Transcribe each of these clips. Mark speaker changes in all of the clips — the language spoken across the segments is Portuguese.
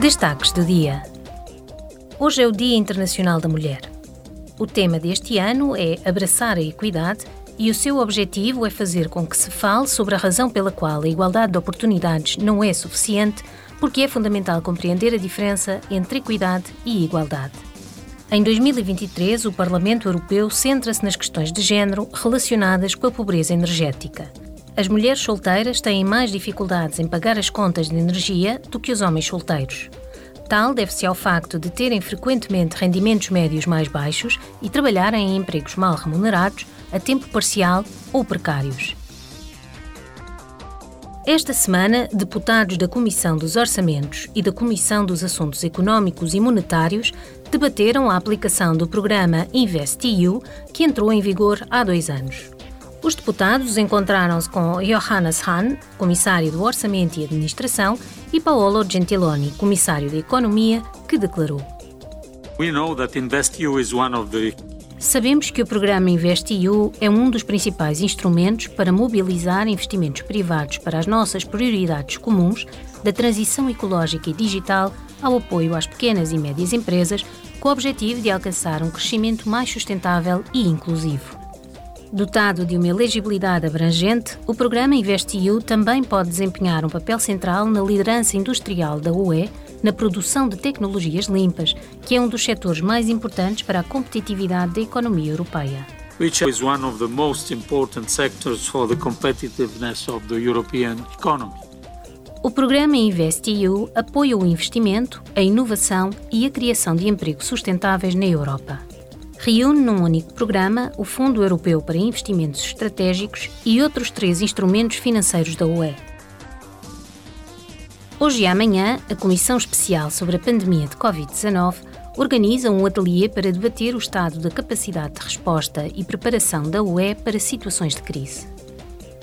Speaker 1: Destaques do dia. Hoje é o Dia Internacional da Mulher. O tema deste ano é abraçar a equidade e o seu objetivo é fazer com que se fale sobre a razão pela qual a igualdade de oportunidades não é suficiente, porque é fundamental compreender a diferença entre equidade e igualdade. Em 2023, o Parlamento Europeu centra-se nas questões de género relacionadas com a pobreza energética. As mulheres solteiras têm mais dificuldades em pagar as contas de energia do que os homens solteiros. Tal deve-se ao facto de terem frequentemente rendimentos médios mais baixos e trabalharem em empregos mal remunerados, a tempo parcial ou precários. Esta semana, deputados da Comissão dos Orçamentos e da Comissão dos Assuntos Económicos e Monetários debateram a aplicação do programa InvestEU, que entrou em vigor há dois anos. Os deputados encontraram-se com Johannes Hahn, comissário do Orçamento e Administração, e Paolo Gentiloni, comissário da Economia, que declarou: Sabemos que o programa InvestEU é um dos principais instrumentos para mobilizar investimentos privados para as nossas prioridades comuns, da transição ecológica e digital ao apoio às pequenas e médias empresas, com o objetivo de alcançar um crescimento mais sustentável e inclusivo. Dotado de uma elegibilidade abrangente, o programa InvestEU também pode desempenhar um papel central na liderança industrial da UE na produção de tecnologias limpas, que é um dos setores mais importantes para a competitividade da economia europeia.
Speaker 2: Which is one of the most important sectors for the competitiveness of the European economy.
Speaker 1: O programa InvestEU apoia o investimento, a inovação e a criação de empregos sustentáveis na Europa reúne num único programa o Fundo Europeu para Investimentos Estratégicos e outros três instrumentos financeiros da UE. Hoje e amanhã, a Comissão Especial sobre a Pandemia de Covid-19 organiza um ateliê para debater o estado da capacidade de resposta e preparação da UE para situações de crise.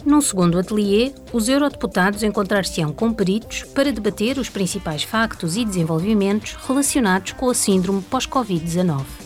Speaker 1: Num segundo ateliê, os eurodeputados encontrar-se-ão com peritos para debater os principais factos e desenvolvimentos relacionados com a síndrome pós-Covid-19.